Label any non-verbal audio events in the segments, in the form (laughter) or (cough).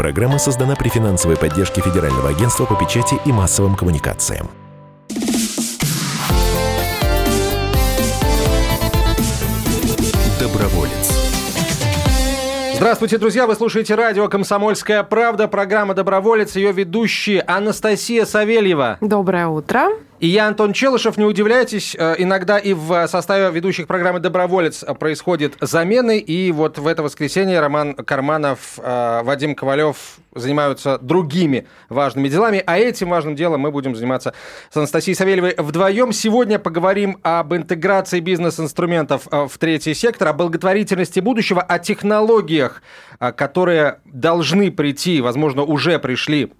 Программа создана при финансовой поддержке Федерального агентства по печати и массовым коммуникациям. Доброволец. Здравствуйте, друзья! Вы слушаете радио «Комсомольская правда», программа «Доброволец», ее ведущие Анастасия Савельева. Доброе утро. И я, Антон Челышев, не удивляйтесь, э, иногда и в составе ведущих программы «Доброволец» происходят замены, и вот в это воскресенье Роман Карманов, э, Вадим Ковалев занимаются другими важными делами, а этим важным делом мы будем заниматься с Анастасией Савельевой вдвоем. Сегодня поговорим об интеграции бизнес-инструментов э, в третий сектор, о благотворительности будущего, о технологиях, которые должны прийти, возможно, уже пришли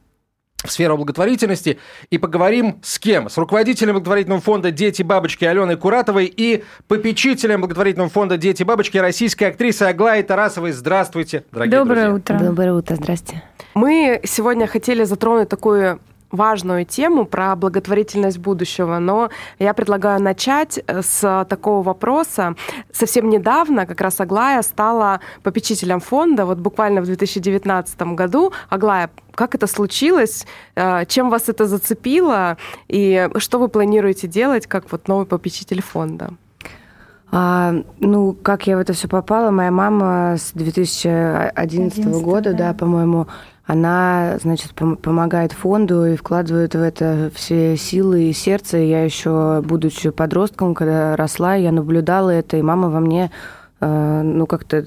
в сферу благотворительности и поговорим с кем? С руководителем благотворительного фонда «Дети бабочки» Аленой Куратовой и попечителем благотворительного фонда «Дети бабочки» российской актрисы Аглаи Тарасовой. Здравствуйте, дорогие Доброе друзья. утро. Доброе утро, здрасте. Мы сегодня хотели затронуть такую важную тему про благотворительность будущего, но я предлагаю начать с такого вопроса. Совсем недавно как раз Аглая стала попечителем фонда, вот буквально в 2019 году. Аглая, как это случилось? Э, чем вас это зацепило? И что вы планируете делать как вот новый попечитель фонда? А, ну, как я в это все попала, моя мама с 2011 11, года, да. да, по-моему, она, значит, пом- помогает фонду и вкладывает в это все силы и сердце. Я еще, будучи подростком, когда росла, я наблюдала это, и мама во мне, э, ну, как-то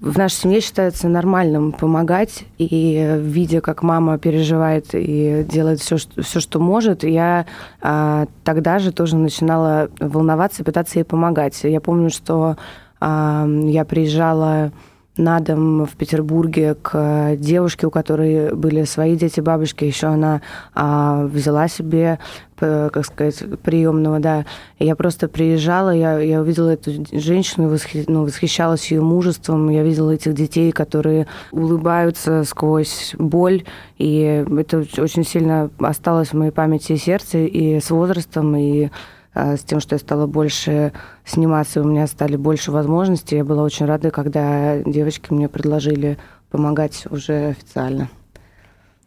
в нашей семье считается нормальным помогать, и видя, как мама переживает и делает все, что, все, что может, я а, тогда же тоже начинала волноваться пытаться ей помогать. Я помню, что а, я приезжала на дом в Петербурге к девушке, у которой были свои дети, бабушки. Еще она а, взяла себе, п- как сказать, приемного, да. Я просто приезжала, я, я увидела эту женщину, восхи- ну, восхищалась ее мужеством. Я видела этих детей, которые улыбаются сквозь боль. И это очень сильно осталось в моей памяти и сердце, и с возрастом, и с тем, что я стала больше сниматься, у меня стали больше возможностей. Я была очень рада, когда девочки мне предложили помогать уже официально.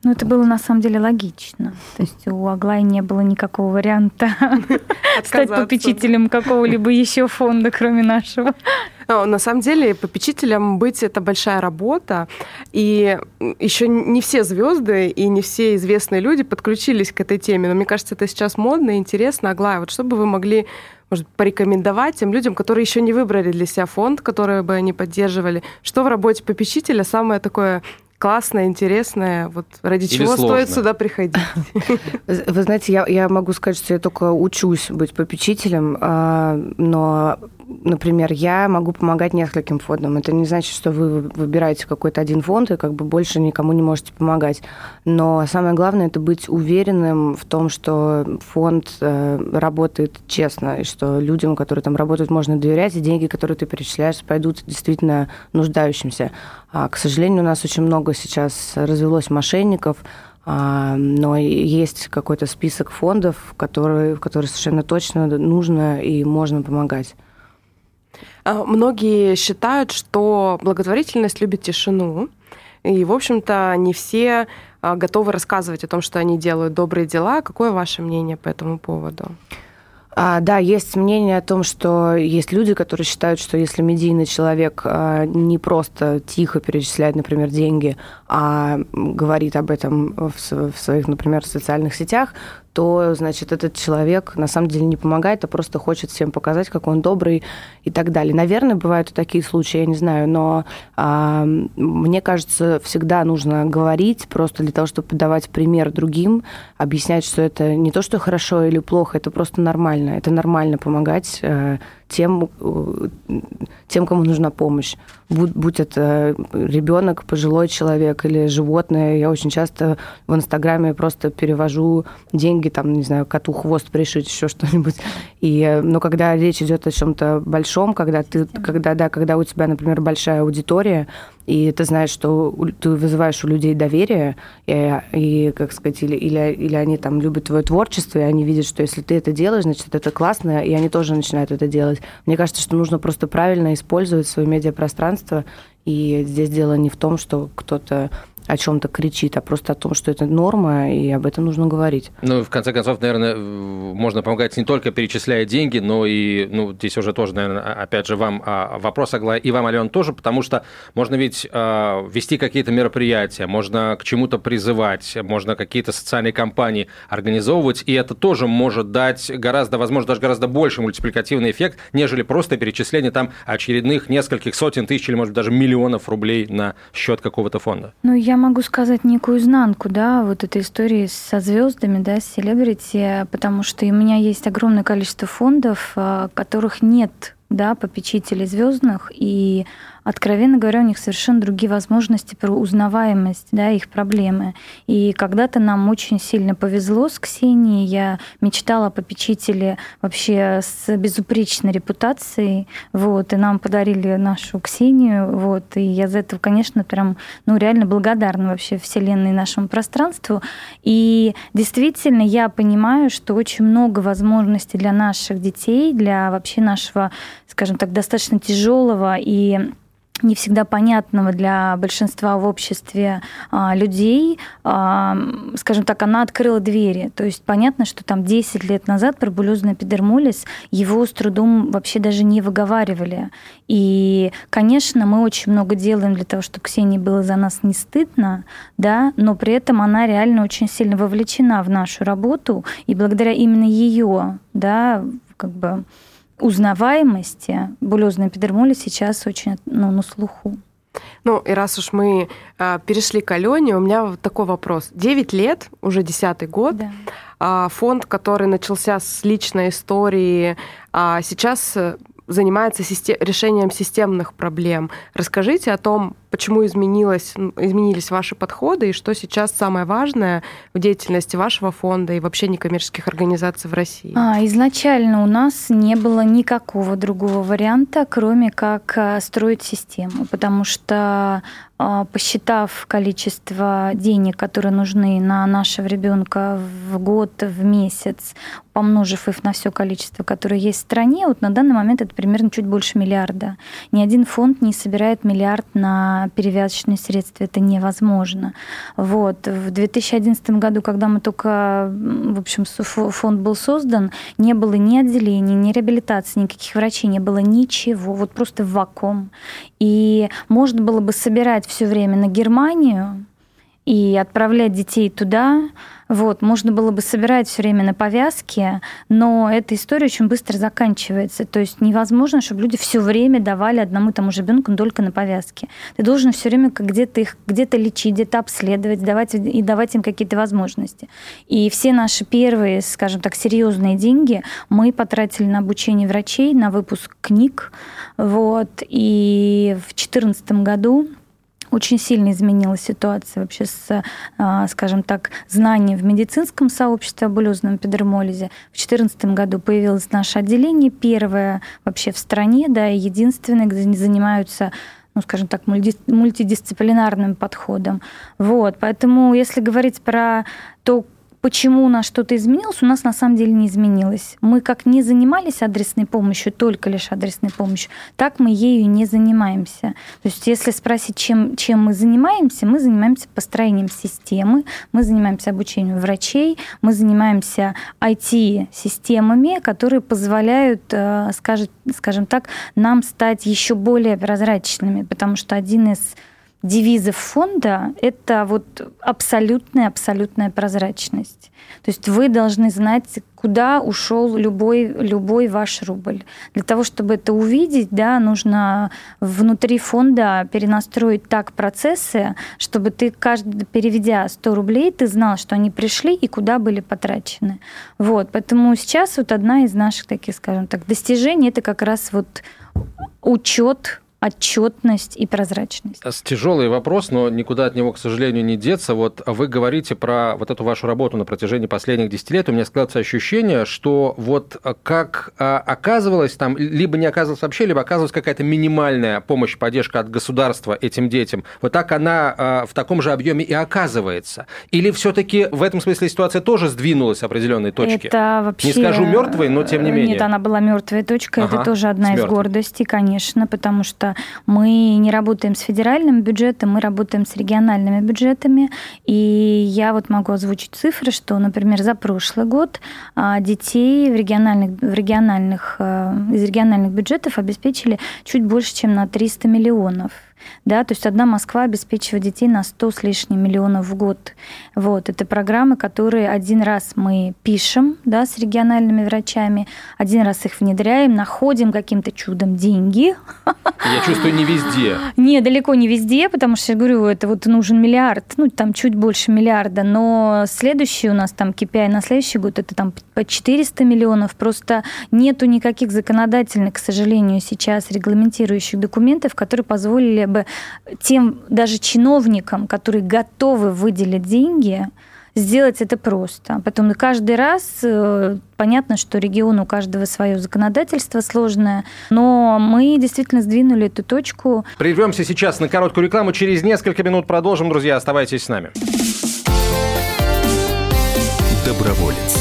Ну, это было на самом деле логично. То есть у Аглаи не было никакого варианта (laughs) стать попечителем какого-либо еще фонда, кроме нашего. Но На самом деле попечителем быть это большая работа, и еще не все звезды и не все известные люди подключились к этой теме. Но мне кажется, это сейчас модно и интересно. Аглая, вот что бы вы могли может, порекомендовать тем людям, которые еще не выбрали для себя фонд, который бы они поддерживали? Что в работе попечителя самое такое классное, интересное, вот ради Или чего сложное? стоит сюда приходить? Вы знаете, я, я могу сказать, что я только учусь быть попечителем, а, но, например, я могу помогать нескольким фондам. Это не значит, что вы выбираете какой-то один фонд и как бы больше никому не можете помогать. Но самое главное это быть уверенным в том, что фонд э, работает честно, и что людям, которые там работают, можно доверять, и деньги, которые ты перечисляешь, пойдут действительно нуждающимся. А, к сожалению, у нас очень много сейчас развелось мошенников, а, но есть какой-то список фондов, которые, в которые совершенно точно нужно и можно помогать. А, Многие считают, что благотворительность любит тишину. И, в общем-то, не все а, готовы рассказывать о том, что они делают добрые дела. Какое ваше мнение по этому поводу? А, да, есть мнение о том, что есть люди, которые считают, что если медийный человек а, не просто тихо перечисляет, например, деньги, а говорит об этом в, в своих, например, социальных сетях, то, значит, этот человек на самом деле не помогает, а просто хочет всем показать, как он добрый и так далее. Наверное, бывают и такие случаи, я не знаю, но а, мне кажется, всегда нужно говорить просто для того, чтобы подавать пример другим, объяснять, что это не то, что хорошо или плохо, это просто нормально. Это нормально помогать э, тем, э, тем, кому нужна помощь. Будь, будь это ребенок, пожилой человек или животное. Я очень часто в Инстаграме просто перевожу деньги, там, не знаю, коту хвост пришить, еще что-нибудь. И, э, но когда речь идет о чем-то большом, когда ты, когда, да, когда у тебя, например, большая аудитория, и ты знаешь, что ты вызываешь у людей доверие, и, и, как сказать, или, или, или они там любят твое творчество, и они видят, что если ты это делаешь, значит, это классно, и они тоже начинают это делать. Мне кажется, что нужно просто правильно использовать свое медиапространство, и здесь дело не в том, что кто-то о чем-то кричит, а просто о том, что это норма, и об этом нужно говорить. Ну, в конце концов, наверное, можно помогать не только перечисляя деньги, но и, ну, здесь уже тоже, наверное, опять же, вам а, вопрос, Аглая, и вам, Ален, тоже, потому что можно ведь а, вести какие-то мероприятия, можно к чему-то призывать, можно какие-то социальные кампании организовывать, и это тоже может дать гораздо, возможно, даже гораздо больше мультипликативный эффект, нежели просто перечисление там очередных нескольких сотен тысяч или, может быть, даже миллионов рублей на счет какого-то фонда. Ну, я могу сказать некую изнанку, да, вот этой истории со звездами, да, с селебрити, потому что у меня есть огромное количество фондов, а, которых нет да, попечителей звездных, и откровенно говоря, у них совершенно другие возможности про узнаваемость, да, их проблемы. И когда-то нам очень сильно повезло с Ксенией. Я мечтала о попечителе вообще с безупречной репутацией, вот, и нам подарили нашу Ксению, вот, и я за это, конечно, прям, ну, реально благодарна вообще Вселенной нашему пространству. И действительно, я понимаю, что очень много возможностей для наших детей, для вообще нашего, скажем так, достаточно тяжелого и не всегда понятного для большинства в обществе а, людей, а, скажем так, она открыла двери. То есть понятно, что там 10 лет назад пробулезный эпидермолиз его с трудом вообще даже не выговаривали. И, конечно, мы очень много делаем для того, чтобы Ксении было за нас не стыдно, да, но при этом она реально очень сильно вовлечена в нашу работу, и благодаря именно ее, да, как бы узнаваемости булезной эпидермолиз сейчас очень ну, на слуху. Ну, и раз уж мы э, перешли к Алене, у меня вот такой вопрос. Девять лет, уже десятый год, да. э, фонд, который начался с личной истории, э, сейчас занимается систем, решением системных проблем. Расскажите о том, почему изменилось, изменились ваши подходы и что сейчас самое важное в деятельности вашего фонда и вообще некоммерческих организаций в России? А, изначально у нас не было никакого другого варианта, кроме как а, строить систему, потому что посчитав количество денег, которые нужны на нашего ребенка в год, в месяц, помножив их на все количество, которое есть в стране, вот на данный момент это примерно чуть больше миллиарда. Ни один фонд не собирает миллиард на перевязочные средства это невозможно. Вот. В 2011 году, когда мы только, в общем, фонд был создан, не было ни отделений, ни реабилитации, никаких врачей, не было ничего, вот просто вакуум. И можно было бы собирать все время на Германию и отправлять детей туда, вот, можно было бы собирать все время на повязке, но эта история очень быстро заканчивается. То есть невозможно, чтобы люди все время давали одному и тому же ребенку только на повязке. Ты должен все время где-то их где-то лечить, где-то обследовать, давать, и давать им какие-то возможности. И все наши первые, скажем так, серьезные деньги мы потратили на обучение врачей, на выпуск книг. Вот. И в 2014 году очень сильно изменилась ситуация вообще с, а, скажем так, знанием в медицинском сообществе о булезном эпидермолизе. В 2014 году появилось наше отделение, первое вообще в стране, да, и единственное, где занимаются ну, скажем так, мультидисциплинарным подходом. Вот, поэтому, если говорить про то, Почему у нас что-то изменилось? У нас на самом деле не изменилось. Мы как не занимались адресной помощью, только лишь адресной помощью, так мы ею не занимаемся. То есть если спросить, чем, чем мы занимаемся, мы занимаемся построением системы, мы занимаемся обучением врачей, мы занимаемся IT-системами, которые позволяют, э, скажем, скажем так, нам стать еще более прозрачными, потому что один из девизов фонда — это вот абсолютная-абсолютная прозрачность. То есть вы должны знать, куда ушел любой, любой ваш рубль. Для того, чтобы это увидеть, да, нужно внутри фонда перенастроить так процессы, чтобы ты, каждый, переведя 100 рублей, ты знал, что они пришли и куда были потрачены. Вот, поэтому сейчас вот одна из наших таких, скажем так, достижений — это как раз вот учет отчетность и прозрачность. Тяжелый вопрос, но никуда от него, к сожалению, не деться. Вот вы говорите про вот эту вашу работу на протяжении последних 10 лет. У меня складывается ощущение, что вот как а, оказывалось там, либо не оказывалась вообще, либо оказывалась какая-то минимальная помощь, поддержка от государства этим детям. Вот так она а, в таком же объеме и оказывается. Или все-таки в этом смысле ситуация тоже сдвинулась с определенной точки? Это вообще... Не скажу мертвой, но тем не менее. Нет, она была мертвой точкой. Ага, Это тоже одна из гордостей, конечно, потому что мы не работаем с федеральным бюджетом, мы работаем с региональными бюджетами. И я вот могу озвучить цифры, что, например, за прошлый год а, детей в региональных, в региональных, э, из региональных бюджетов обеспечили чуть больше, чем на 300 миллионов да, то есть одна Москва обеспечивает детей на 100 с лишним миллионов в год. Вот, это программы, которые один раз мы пишем, да, с региональными врачами, один раз их внедряем, находим каким-то чудом деньги. Я чувствую, не везде. (laughs) Не, далеко не везде, потому что, я говорю, это вот нужен миллиард, ну, там чуть больше миллиарда, но следующий у нас там KPI на следующий год, это там по 400 миллионов, просто нету никаких законодательных, к сожалению, сейчас регламентирующих документов, которые позволили бы тем даже чиновникам, которые готовы выделить деньги, сделать это просто. Потом каждый раз э, понятно, что регион у каждого свое законодательство сложное, но мы действительно сдвинули эту точку. Прервемся сейчас на короткую рекламу. Через несколько минут продолжим, друзья. Оставайтесь с нами. Доброволец.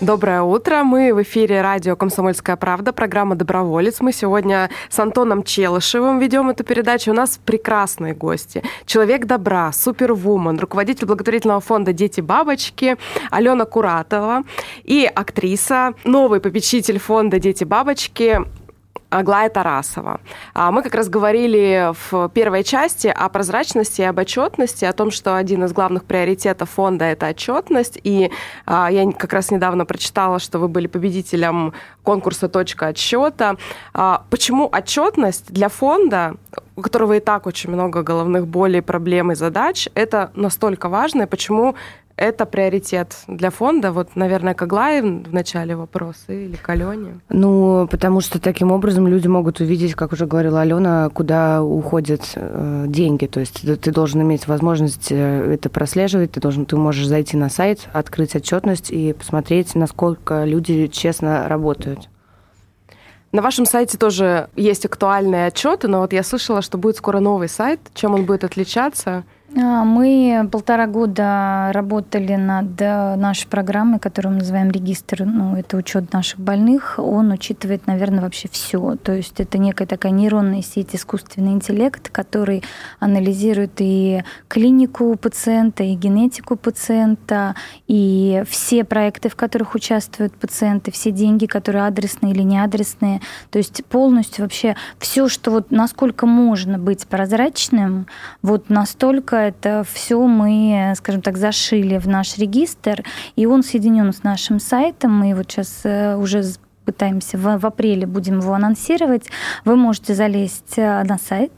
Доброе утро. Мы в эфире радио «Комсомольская правда», программа «Доброволец». Мы сегодня с Антоном Челышевым ведем эту передачу. У нас прекрасные гости. Человек добра, супервумен, руководитель благотворительного фонда «Дети-бабочки» Алена Куратова и актриса, новый попечитель фонда «Дети-бабочки» Аглая Тарасова. А мы как раз говорили в первой части о прозрачности и об отчетности, о том, что один из главных приоритетов фонда – это отчетность. И а, я как раз недавно прочитала, что вы были победителем конкурса «Точка отсчета». А, почему отчетность для фонда, у которого и так очень много головных болей, проблем и задач, это настолько важно, и почему это приоритет для фонда? Вот, наверное, к Аглае в начале вопросы или к Алене? Ну, потому что таким образом люди могут увидеть, как уже говорила Алена, куда уходят э, деньги. То есть ты, ты должен иметь возможность э, это прослеживать, ты, должен, ты можешь зайти на сайт, открыть отчетность и посмотреть, насколько люди честно работают. На вашем сайте тоже есть актуальные отчеты, но вот я слышала, что будет скоро новый сайт. Чем он будет отличаться? А, мы полтора года работали над э, нашей программой, которую мы называем регистр, ну, это учет наших больных. Он учитывает, наверное, вообще все. То есть это некая такая нейронная сеть, искусственный интеллект, который анализирует и клинику пациента, и генетику пациента, и все проекты, в которых участвуют пациенты, все деньги, которые адресные или неадресные. То есть полностью вообще все, что вот насколько можно быть прозрачным, вот настолько это все мы, скажем так, зашили в наш регистр, и он соединен с нашим сайтом. Мы вот сейчас э, уже пытаемся в, в апреле будем его анонсировать. Вы можете залезть э, на сайт,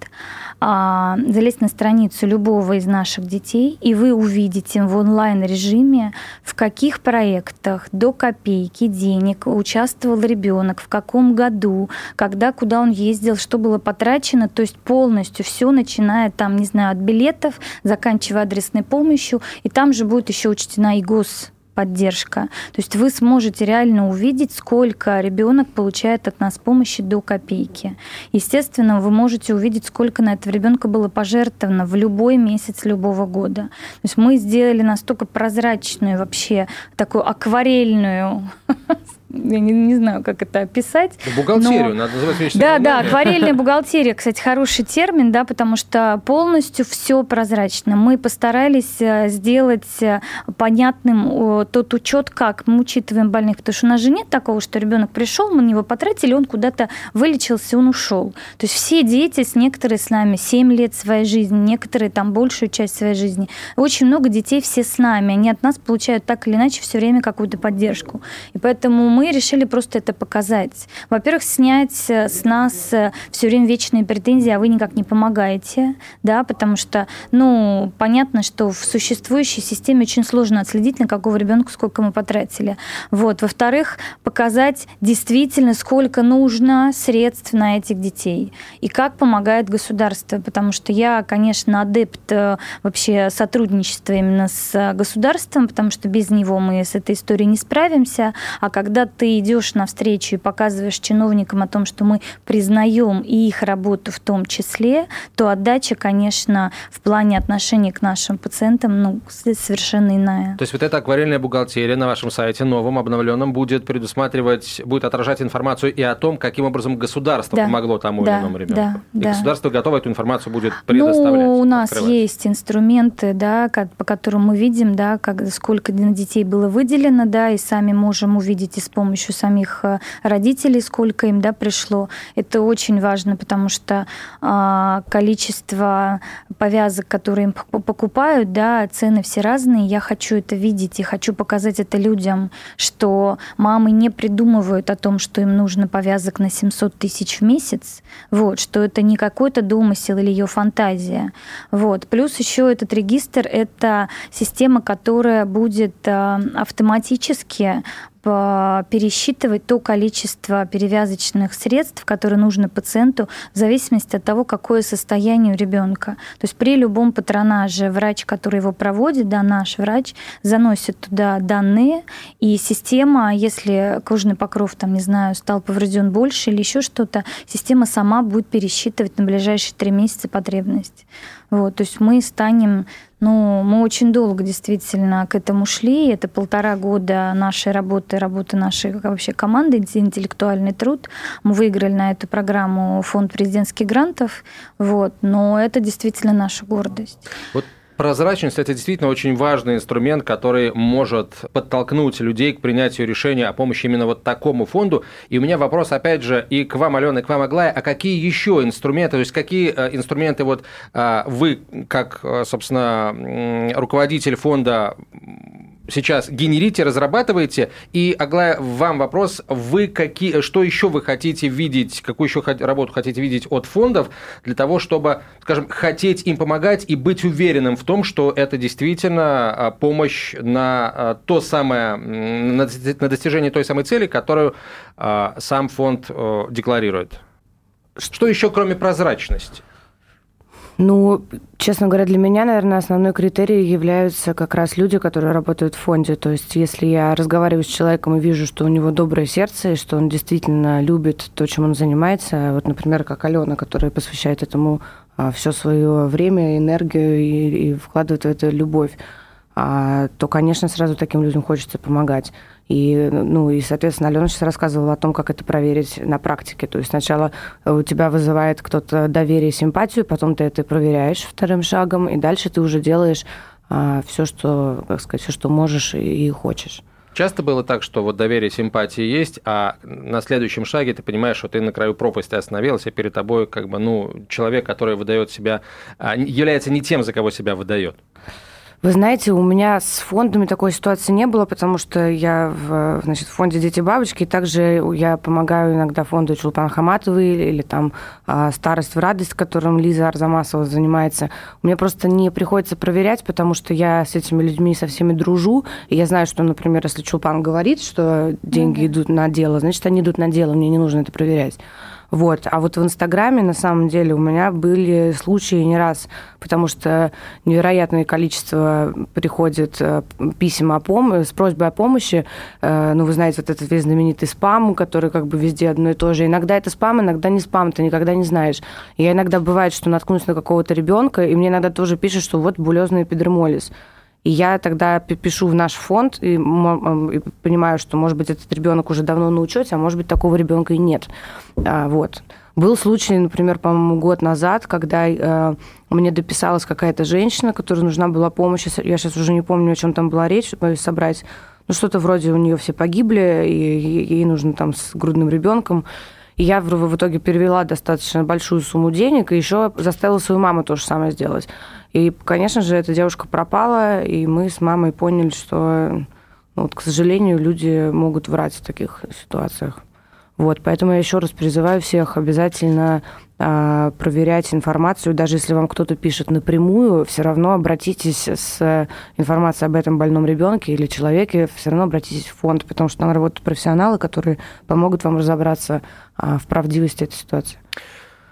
а, залезть на страницу любого из наших детей, и вы увидите в онлайн-режиме, в каких проектах до копейки денег участвовал ребенок, в каком году, когда, куда он ездил, что было потрачено, то есть полностью все, начиная там, не знаю, от билетов, заканчивая адресной помощью, и там же будет еще учтена и гос поддержка. То есть вы сможете реально увидеть, сколько ребенок получает от нас помощи до копейки. Естественно, вы можете увидеть, сколько на этого ребенка было пожертвовано в любой месяц любого года. То есть мы сделали настолько прозрачную вообще такую акварельную (laughs) я не, не знаю, как это описать. Бухгалтерию но... надо называть вещи. Да, да, акварельная бухгалтерия, кстати, хороший термин, да, потому что полностью все прозрачно. Мы постарались э, сделать э, понятным тот учет, как мы учитываем больных, потому что у нас же нет такого, что ребенок пришел, мы на него потратили, он куда-то вылечился, он ушел. То есть все дети, с некоторые с нами 7 лет своей жизни, некоторые там большую часть своей жизни. Очень много детей все с нами, они от нас получают так или иначе все время какую-то поддержку. И поэтому мы мы решили просто это показать. Во-первых, снять с нас все время вечные претензии, а вы никак не помогаете, да, потому что, ну, понятно, что в существующей системе очень сложно отследить, на какого ребенка сколько мы потратили. Вот. Во-вторых, показать действительно, сколько нужно средств на этих детей и как помогает государство, потому что я, конечно, адепт э, вообще сотрудничества именно с государством, потому что без него мы с этой историей не справимся, а когда ты идешь навстречу и показываешь чиновникам о том, что мы признаем и их работу в том числе, то отдача, конечно, в плане отношений к нашим пациентам ну, совершенно иная. То есть вот эта акварельная бухгалтерия на вашем сайте новом, обновленном, будет предусматривать, будет отражать информацию и о том, каким образом государство да. помогло тому да, или иному ребенку. Да, и да. государство готово эту информацию будет предоставлять. Ну, у нас открывать. есть инструменты, да, по которым мы видим, да, как, сколько детей было выделено, да, и сами можем увидеть и с помощью самих э, родителей, сколько им да, пришло. Это очень важно, потому что а, количество повязок, которые им покупают, да, цены все разные. Я хочу это видеть и хочу показать это людям, что мамы не придумывают о том, что им нужно повязок на 700 тысяч в месяц, вот, что это не какой-то домысел или ее фантазия. Вот. Плюс еще этот регистр – это система, которая будет а, автоматически пересчитывать то количество перевязочных средств, которые нужно пациенту, в зависимости от того, какое состояние у ребенка. То есть при любом патронаже врач, который его проводит, да, наш врач, заносит туда данные, и система, если кожный покров, там, не знаю, стал поврежден больше или еще что-то, система сама будет пересчитывать на ближайшие три месяца потребность. Вот, то есть мы станем ну, мы очень долго действительно к этому шли. Это полтора года нашей работы, работы нашей вообще команды «Интеллектуальный труд». Мы выиграли на эту программу фонд президентских грантов. Вот. Но это действительно наша гордость. Вот Прозрачность – это действительно очень важный инструмент, который может подтолкнуть людей к принятию решения о помощи именно вот такому фонду. И у меня вопрос, опять же, и к вам, Алена, и к вам, Аглая, а какие еще инструменты, то есть какие э, инструменты вот э, вы, как, э, собственно, руководитель фонда сейчас генерите, разрабатываете. И, Аглая, вам вопрос, вы какие, что еще вы хотите видеть, какую еще работу хотите видеть от фондов для того, чтобы, скажем, хотеть им помогать и быть уверенным в том, что это действительно а, помощь на а, то самое, на достижение той самой цели, которую а, сам фонд декларирует. Что еще, кроме прозрачности? Ну, честно говоря, для меня, наверное, основной критерий являются как раз люди, которые работают в фонде. То есть, если я разговариваю с человеком и вижу, что у него доброе сердце, и что он действительно любит то, чем он занимается, вот, например, как Алена, которая посвящает этому а, все свое время, энергию и, и вкладывает в это любовь, а, то, конечно, сразу таким людям хочется помогать. И, ну, и, соответственно, Алена сейчас рассказывала о том, как это проверить на практике. То есть сначала у тебя вызывает кто-то доверие и симпатию, потом ты это проверяешь вторым шагом, и дальше ты уже делаешь а, все, что, как сказать, все, что можешь и, и хочешь. Часто было так, что вот доверие, симпатии есть, а на следующем шаге ты понимаешь, что ты на краю пропасти остановился, и перед тобой как бы, ну, человек, который выдает себя, а, является не тем, за кого себя выдает. Вы знаете, у меня с фондами такой ситуации не было, потому что я в значит, в фонде «Дети бабочки», и также я помогаю иногда фонду Чулпан Хаматовой или, или там а, «Старость в радость», которым Лиза Арзамасова занимается. Мне просто не приходится проверять, потому что я с этими людьми со всеми дружу, и я знаю, что, например, если Чулпан говорит, что деньги mm-hmm. идут на дело, значит, они идут на дело, мне не нужно это проверять. Вот. А вот в Инстаграме, на самом деле, у меня были случаи не раз, потому что невероятное количество приходит э, писем о пом- с просьбой о помощи. Э, ну, вы знаете, вот этот весь знаменитый спам, который как бы везде одно и то же. Иногда это спам, иногда не спам, ты никогда не знаешь. Я иногда бывает, что наткнусь на какого-то ребенка, и мне иногда тоже пишут, что вот булезный эпидермолиз. И я тогда пишу в наш фонд и, и понимаю, что, может быть, этот ребенок уже давно на учете, а может быть, такого ребенка и нет. А, вот. Был случай, например, по-моему, год назад, когда э, мне дописалась какая-то женщина, которой нужна была помощь. Я сейчас уже не помню, о чем там была речь, собрать. Ну, что-то вроде у нее все погибли, и ей нужно там с грудным ребенком. И я в, итоге перевела достаточно большую сумму денег, и еще заставила свою маму то же самое сделать. И, конечно же, эта девушка пропала, и мы с мамой поняли, что Вот, к сожалению, люди могут врать в таких ситуациях. Вот, поэтому я еще раз призываю всех обязательно проверять информацию, даже если вам кто-то пишет напрямую, все равно обратитесь с информацией об этом больном ребенке или человеке, все равно обратитесь в фонд, потому что там работают профессионалы, которые помогут вам разобраться а, в правдивости этой ситуации.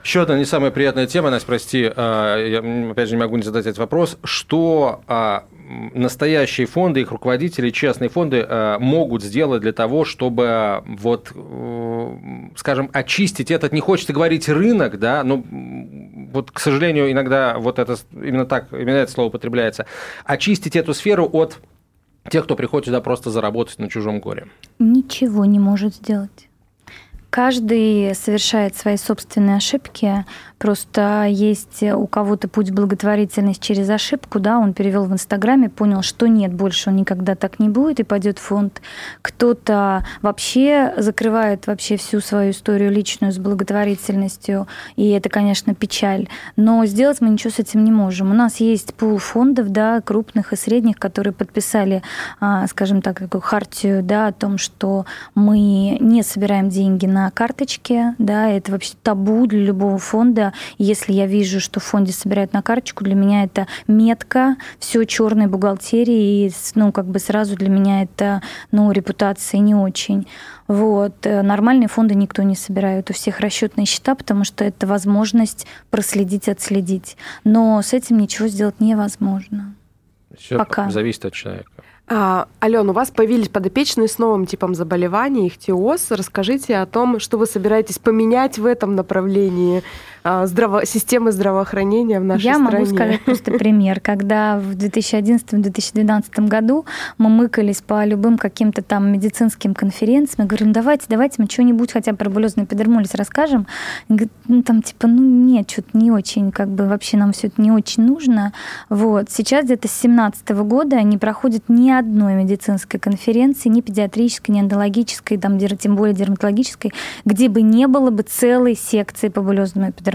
Еще одна не самая приятная тема, Настя, прости, а, я опять же не могу не задать этот вопрос. Что а, настоящие фонды, их руководители, частные фонды а, могут сделать для того, чтобы вот, э, скажем, очистить этот, не хочется говорить рынок, да, но вот, к сожалению, иногда вот это именно так, именно это слово употребляется, очистить эту сферу от тех, кто приходит сюда просто заработать на чужом горе? Ничего не может сделать. Каждый совершает свои собственные ошибки, Просто есть у кого-то путь благотворительность через ошибку, да, он перевел в Инстаграме, понял, что нет, больше он никогда так не будет и пойдет в фонд. Кто-то вообще закрывает вообще всю свою историю личную с благотворительностью, и это, конечно, печаль. Но сделать мы ничего с этим не можем. У нас есть пул фондов, да, крупных и средних, которые подписали, а, скажем так, такую хартию, да, о том, что мы не собираем деньги на карточке, да, это вообще табу для любого фонда, если я вижу, что в фонде собирают на карточку, для меня это метка, все черной бухгалтерии, и, ну, как бы сразу для меня это, ну, репутация не очень. Вот. Э, нормальные фонды никто не собирает. У всех расчетные счета, потому что это возможность проследить, отследить. Но с этим ничего сделать невозможно. Все Пока. зависит от человека. А, Ален, у вас появились подопечные с новым типом заболеваний, ихтиоз. Расскажите о том, что вы собираетесь поменять в этом направлении здраво... системы здравоохранения в нашей Я стране. Я могу сказать просто (laughs) пример. Когда в 2011-2012 году мы мыкались по любым каким-то там медицинским конференциям, и говорим, давайте, давайте мы что-нибудь хотя бы про булезный эпидермолиз расскажем. ну, там типа, ну нет, что-то не очень, как бы вообще нам все это не очень нужно. Вот. Сейчас где-то с 2017 года не проходит ни одной медицинской конференции, ни педиатрической, ни эндологической, там, тем более дерматологической, где бы не было бы целой секции по булезному эпидермолизу.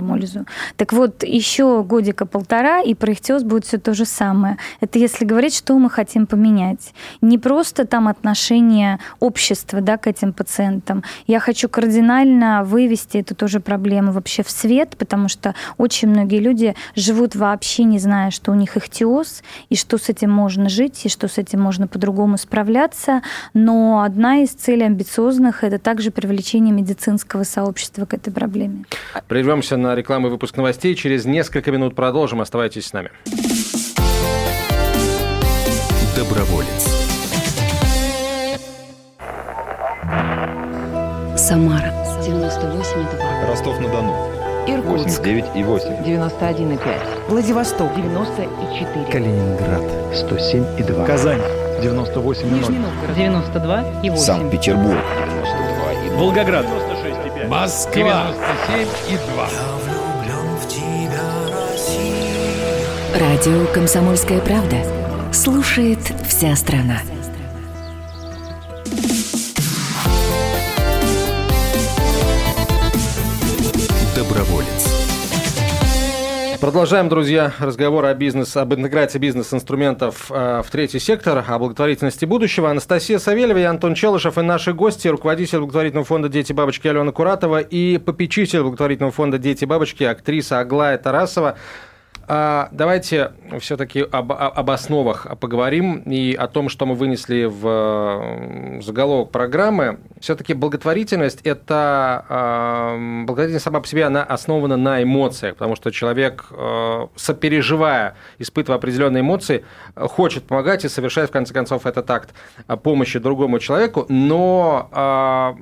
Так вот, еще годика-полтора, и про ихтиоз будет все то же самое. Это если говорить, что мы хотим поменять. Не просто там отношение общества да, к этим пациентам. Я хочу кардинально вывести эту тоже проблему вообще в свет, потому что очень многие люди живут вообще не зная, что у них ихтиоз, и что с этим можно жить, и что с этим можно по-другому справляться, но одна из целей амбициозных – это также привлечение медицинского сообщества к этой проблеме. Прервемся на рекламу и выпуск новостей. Через несколько минут продолжим. Оставайтесь с нами. Доброволец. Самара 98,2. Ростов-на-Дону. Иркутск. 89 и 8. 91,5. Владивосток. 94. Калининград. 107 и 2. Казань. 98 Нижний Новгород. 92 и 8. Санкт-Петербург. 92 и 2. Волгоград. 96 и 5. Москва. 97 Радио «Комсомольская правда». Слушает вся страна. Продолжаем, друзья, разговор о бизнес, об интеграции бизнес-инструментов э, в третий сектор, о благотворительности будущего. Анастасия Савельева и Антон Челышев и наши гости, руководитель благотворительного фонда «Дети бабочки» Алена Куратова и попечитель благотворительного фонда «Дети бабочки» актриса Аглая Тарасова. А, давайте все-таки об, об основах поговорим и о том, что мы вынесли в заголовок программы. Все-таки благотворительность – это… А, благотворительность сама по себе, она основана на эмоциях, потому что человек, а, сопереживая, испытывая определенные эмоции, хочет помогать и совершает, в конце концов, этот акт помощи другому человеку, но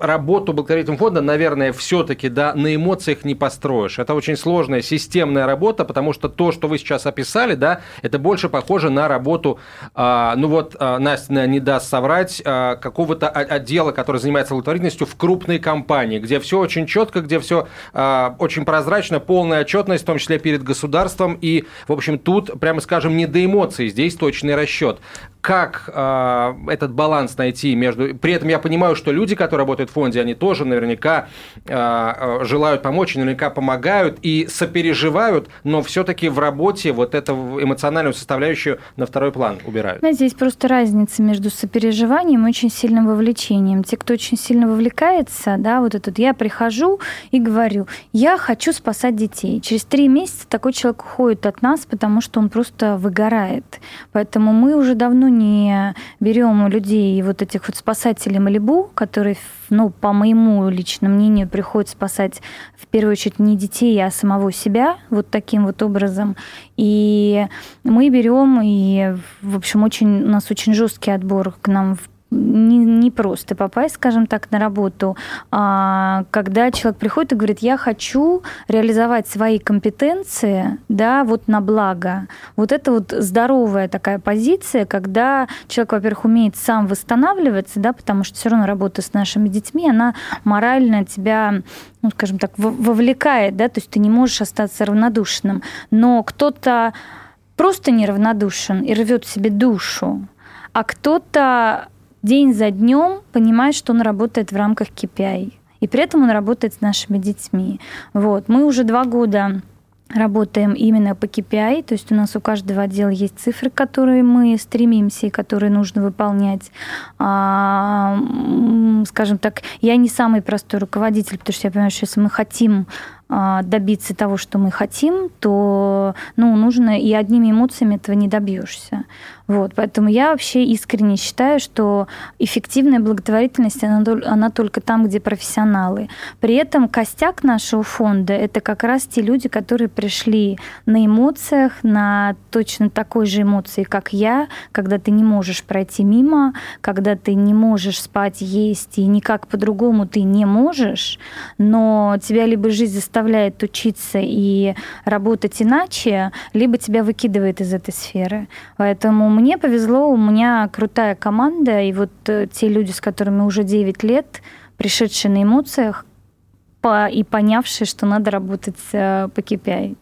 работу благотворительного фонда, наверное, все-таки да, на эмоциях не построишь. Это очень сложная системная работа, потому что то, что вы сейчас описали, да, это больше похоже на работу, а, ну вот а, Настя не даст соврать, а, какого-то отдела, который занимается благотворительностью в крупной компании, где все очень четко, где все а, очень прозрачно, полная отчетность, в том числе перед государством. И, в общем, тут, прямо скажем, не до эмоций, здесь точный расчет. Как э, этот баланс найти между... При этом я понимаю, что люди, которые работают в фонде, они тоже наверняка э, желают помочь, наверняка помогают и сопереживают, но все-таки в работе вот эту эмоциональную составляющую на второй план убирают. Здесь просто разница между сопереживанием и очень сильным вовлечением. Те, кто очень сильно вовлекается, да, вот этот я прихожу и говорю, я хочу спасать детей. Через три месяца такой человек уходит от нас, потому что он просто выгорает. Поэтому мы уже давно не берем у людей вот этих вот спасателей Малибу, которые, ну, по моему личному мнению, приходят спасать в первую очередь не детей, а самого себя вот таким вот образом. И мы берем, и, в общем, очень, у нас очень жесткий отбор к нам в не, не просто попасть, скажем так, на работу, а когда человек приходит и говорит, я хочу реализовать свои компетенции, да, вот на благо. Вот это вот здоровая такая позиция, когда человек, во-первых, умеет сам восстанавливаться, да, потому что все равно работа с нашими детьми, она морально тебя ну, скажем так, вовлекает, да, то есть ты не можешь остаться равнодушным. Но кто-то просто неравнодушен и рвет себе душу, а кто-то день за днем понимает, что он работает в рамках KPI. И при этом он работает с нашими детьми. Вот. Мы уже два года работаем именно по KPI, то есть у нас у каждого отдела есть цифры, которые мы стремимся и которые нужно выполнять. А, скажем так, я не самый простой руководитель, потому что я понимаю, что если мы хотим добиться того, что мы хотим, то ну, нужно и одними эмоциями этого не добьешься. Вот, поэтому я вообще искренне считаю, что эффективная благотворительность, она, она только там, где профессионалы. При этом костяк нашего фонда – это как раз те люди, которые пришли на эмоциях, на точно такой же эмоции, как я, когда ты не можешь пройти мимо, когда ты не можешь спать, есть, и никак по-другому ты не можешь, но тебя либо жизнь заставляет учиться и работать иначе, либо тебя выкидывает из этой сферы. Поэтому мне повезло, у меня крутая команда, и вот э, те люди, с которыми уже 9 лет, пришедшие на эмоциях по, и понявшие, что надо работать э, по KPI.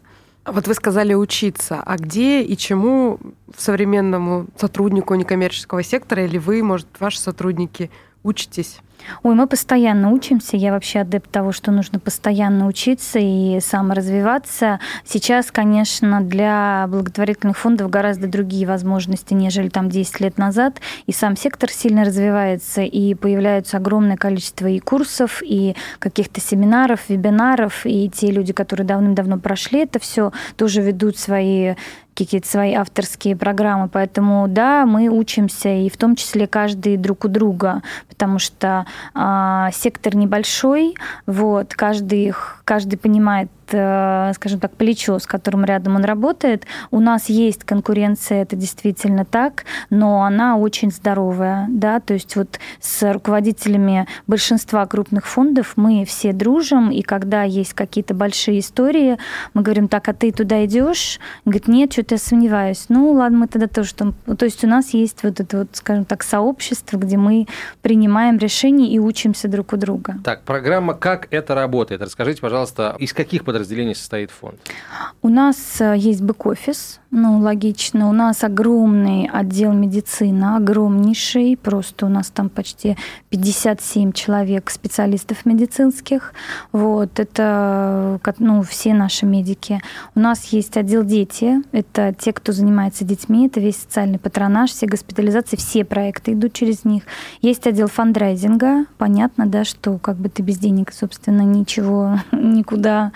Вот вы сказали учиться. А где и чему современному сотруднику некоммерческого сектора или вы, может, ваши сотрудники учитесь? Ой, мы постоянно учимся. Я вообще адепт того, что нужно постоянно учиться и саморазвиваться. Сейчас, конечно, для благотворительных фондов гораздо другие возможности, нежели там 10 лет назад. И сам сектор сильно развивается, и появляются огромное количество и курсов, и каких-то семинаров, вебинаров, и те люди, которые давным-давно прошли это все, тоже ведут свои какие-то свои авторские программы. Поэтому да, мы учимся, и в том числе каждый друг у друга, потому что сектор небольшой, вот, каждый, каждый понимает скажем так, плечо, с которым рядом он работает. У нас есть конкуренция, это действительно так, но она очень здоровая, да, то есть вот с руководителями большинства крупных фондов мы все дружим, и когда есть какие-то большие истории, мы говорим, так, а ты туда идешь? Говорит, нет, что-то я сомневаюсь. Ну, ладно, мы тогда тоже там... То есть у нас есть вот это вот, скажем так, сообщество, где мы принимаем решения и учимся друг у друга. Так, программа «Как это работает»? Расскажите, пожалуйста, из каких подразделений подразделений состоит фонд? У нас э, есть бэк-офис, ну, логично. У нас огромный отдел медицины, огромнейший. Просто у нас там почти 57 человек специалистов медицинских. Вот, это ну, все наши медики. У нас есть отдел дети. Это те, кто занимается детьми. Это весь социальный патронаж, все госпитализации, все проекты идут через них. Есть отдел фандрайзинга. Понятно, да, что как бы ты без денег, собственно, ничего (laughs) никуда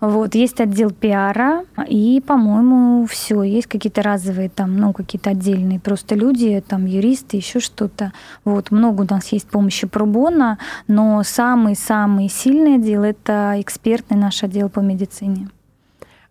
вот, есть отдел пиара, и, по-моему, все. Есть какие-то разовые там, ну, какие-то отдельные просто люди, там, юристы, еще что-то. Вот, много у нас есть помощи пробона, но самый-самый сильный отдел – это экспертный наш отдел по медицине.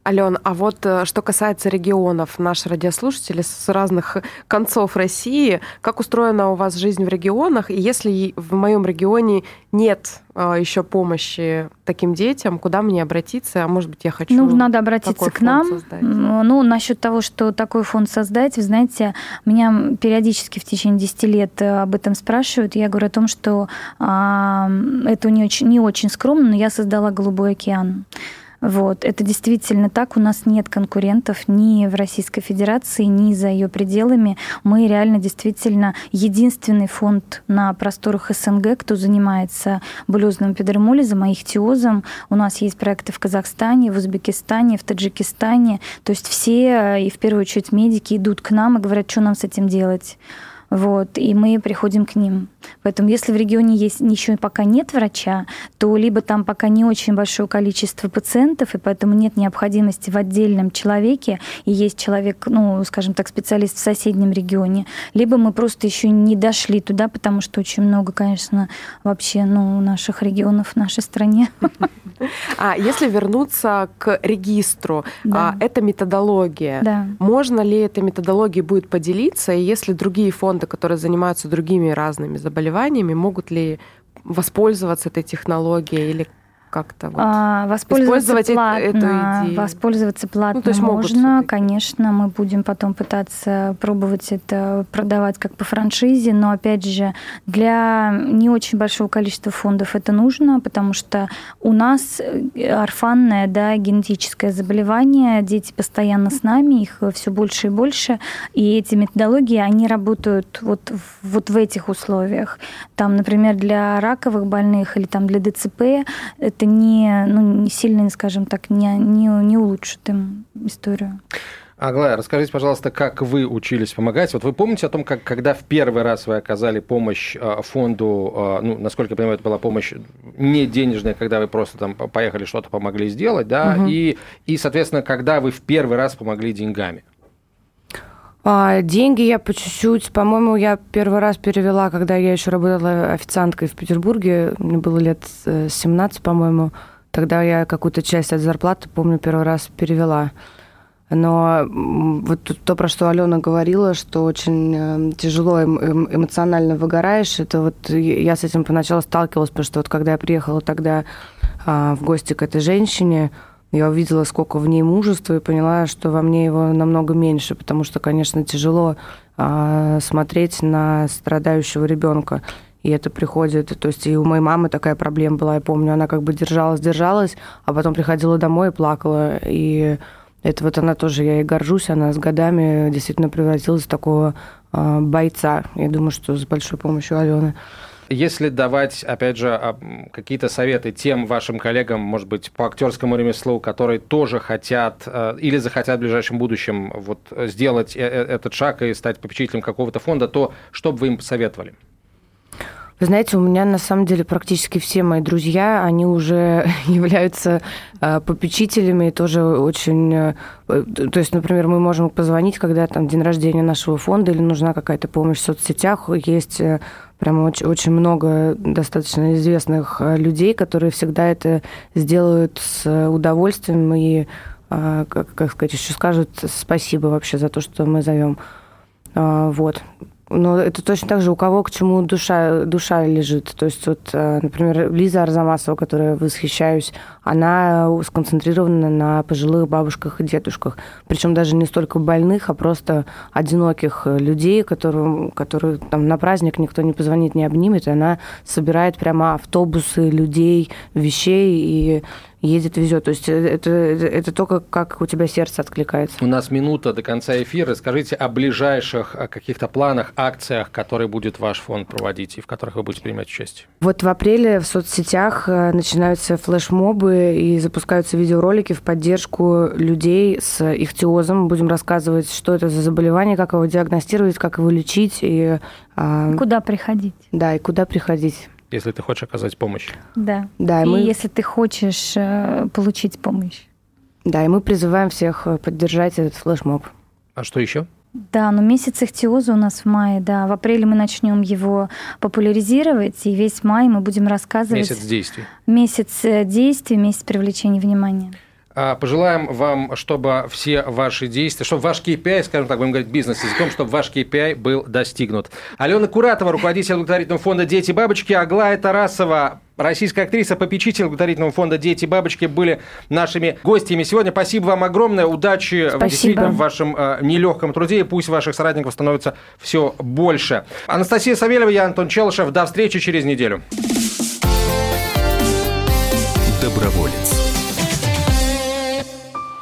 Ален, а вот э, что касается регионов, наши радиослушатели с разных концов России, как устроена у вас жизнь в регионах? И если в моем регионе нет э, еще помощи таким детям, куда мне обратиться? А может быть, я хочу. Ну, надо обратиться к нам. Создать? Ну, насчет того, что такой фонд создать, вы знаете, меня периодически в течение 10 лет э, об этом спрашивают. Я говорю о том, что а, это не очень, не очень скромно, но я создала Голубой океан. Вот. Это действительно так. У нас нет конкурентов ни в Российской Федерации, ни за ее пределами. Мы реально действительно единственный фонд на просторах СНГ, кто занимается блюзным педромолизом, ихтиозом. У нас есть проекты в Казахстане, в Узбекистане, в Таджикистане. То есть все, и в первую очередь медики, идут к нам и говорят, что нам с этим делать. Вот, и мы приходим к ним. Поэтому если в регионе есть еще пока нет врача, то либо там пока не очень большое количество пациентов, и поэтому нет необходимости в отдельном человеке, и есть человек, ну, скажем так, специалист в соседнем регионе, либо мы просто еще не дошли туда, потому что очень много, конечно, вообще, ну, наших регионов в нашей стране. (laughs) А если вернуться к регистру, Да. а, это методология. Да. Можно ли этой методологией будет поделиться, и если другие фонды, которые занимаются другими разными заболеваниями, могут ли воспользоваться этой технологией или как-то вот? А, воспользоваться использовать платно, эту идею. воспользоваться платно Ну, то есть можно, конечно, мы будем потом пытаться пробовать это продавать как по франшизе, но опять же для не очень большого количества фондов это нужно, потому что у нас э, орфанное, да, генетическое заболевание, дети постоянно с нами, их все больше и больше, и эти методологии, они работают вот, вот в этих условиях. Там, например, для раковых больных или там для ДЦП это не, ну, не сильно, скажем так, не, не, не улучшит им историю. Аглая, расскажите, пожалуйста, как вы учились помогать? Вот вы помните о том, как когда в первый раз вы оказали помощь э, фонду, э, ну, насколько я понимаю, это была помощь не денежная, когда вы просто там по- поехали что-то помогли сделать, да, Мгм. и, и, соответственно, когда вы в первый раз помогли деньгами? А, деньги я по чуть-чуть, по-моему, я первый раз перевела, когда я еще работала официанткой в Петербурге, мне было лет э, 17, по-моему. Тогда я какую-то часть от зарплаты, помню, первый раз перевела. Но вот то, про что Алена говорила, что очень э, тяжело эм- эм- эмоционально выгораешь, это вот я я с этим поначалу сталкивалась, потому что вот когда я приехала тогда а, в гости к этой женщине, я увидела, сколько в ней мужества, и поняла, что во мне его намного меньше, потому что, конечно, тяжело а, смотреть на страдающего ребенка. И это приходит, то есть и у моей мамы такая проблема была, я помню, она как бы держалась, держалась, а потом приходила домой и плакала. И это вот она тоже, я ей горжусь, она с годами действительно превратилась в такого а, бойца. Я думаю, что с большой помощью Алены. Если давать, опять же, а, какие-то советы тем вашим коллегам, может быть, по актерскому ремеслу, которые тоже хотят э, или захотят в ближайшем будущем вот сделать э- э- этот шаг и стать попечителем какого-то фонда, то что бы вы им посоветовали? Вы знаете, у меня на самом деле практически все мои друзья, они уже (laughs) являются попечителями тоже очень... То есть, например, мы можем позвонить, когда там день рождения нашего фонда или нужна какая-то помощь в соцсетях. Есть э, прямо очень, очень много достаточно известных э, людей, которые всегда это сделают с удовольствием и, э, как, как сказать, еще скажут спасибо вообще за то, что мы зовем. А, Вот. Но это точно так же, у кого к чему душа, душа лежит. То есть, вот, э, например, Лиза Арзамасова, которой восхищаюсь, она сконцентрирована на пожилых бабушках и дедушках. Причем даже не столько больных, а просто одиноких людей, которым, которые там на праздник никто не позвонит, не обнимет, и она собирает прямо автобусы людей, вещей и едет, везет. То есть это, это, это только как у тебя сердце откликается. У нас минута до конца эфира. Скажите о ближайших о каких-то планах, акциях, которые будет ваш фонд проводить и в которых вы будете принимать участие. Вот в апреле в соцсетях э, начинаются флешмобы и запускаются видеоролики в поддержку людей с ихтиозом. Будем рассказывать, что это за заболевание, как его диагностировать, как его лечить и а, Куда приходить? да и куда приходить. Если ты хочешь оказать помощь. Да. Да, и мы, если ты хочешь э, получить помощь. да, и мы призываем всех э, поддержать этот флешмоб. А что еще? Да, но месяц ихтиоза у нас в мае, да. В апреле мы начнем его популяризировать, и весь май мы будем рассказывать. Месяц действий. Месяц э, действий, месяц привлечения внимания. А, Пожелаем вам, чтобы все ваши действия, чтобы ваш KPI, скажем так, будем говорить бизнес-языком, чтобы ваш KPI был достигнут. Алена Куратова, руководитель благотворительного фонда «Дети бабочки», Аглая Тарасова, российская актриса, попечитель благотворительного фонда «Дети бабочки» были нашими гостями сегодня. Спасибо вам огромное, удачи Спасибо. действительно в вашем э, нелегком труде, и пусть ваших соратников становится все больше. Анастасия Савельева, я Антон Челышев. До встречи через неделю. Доброволец.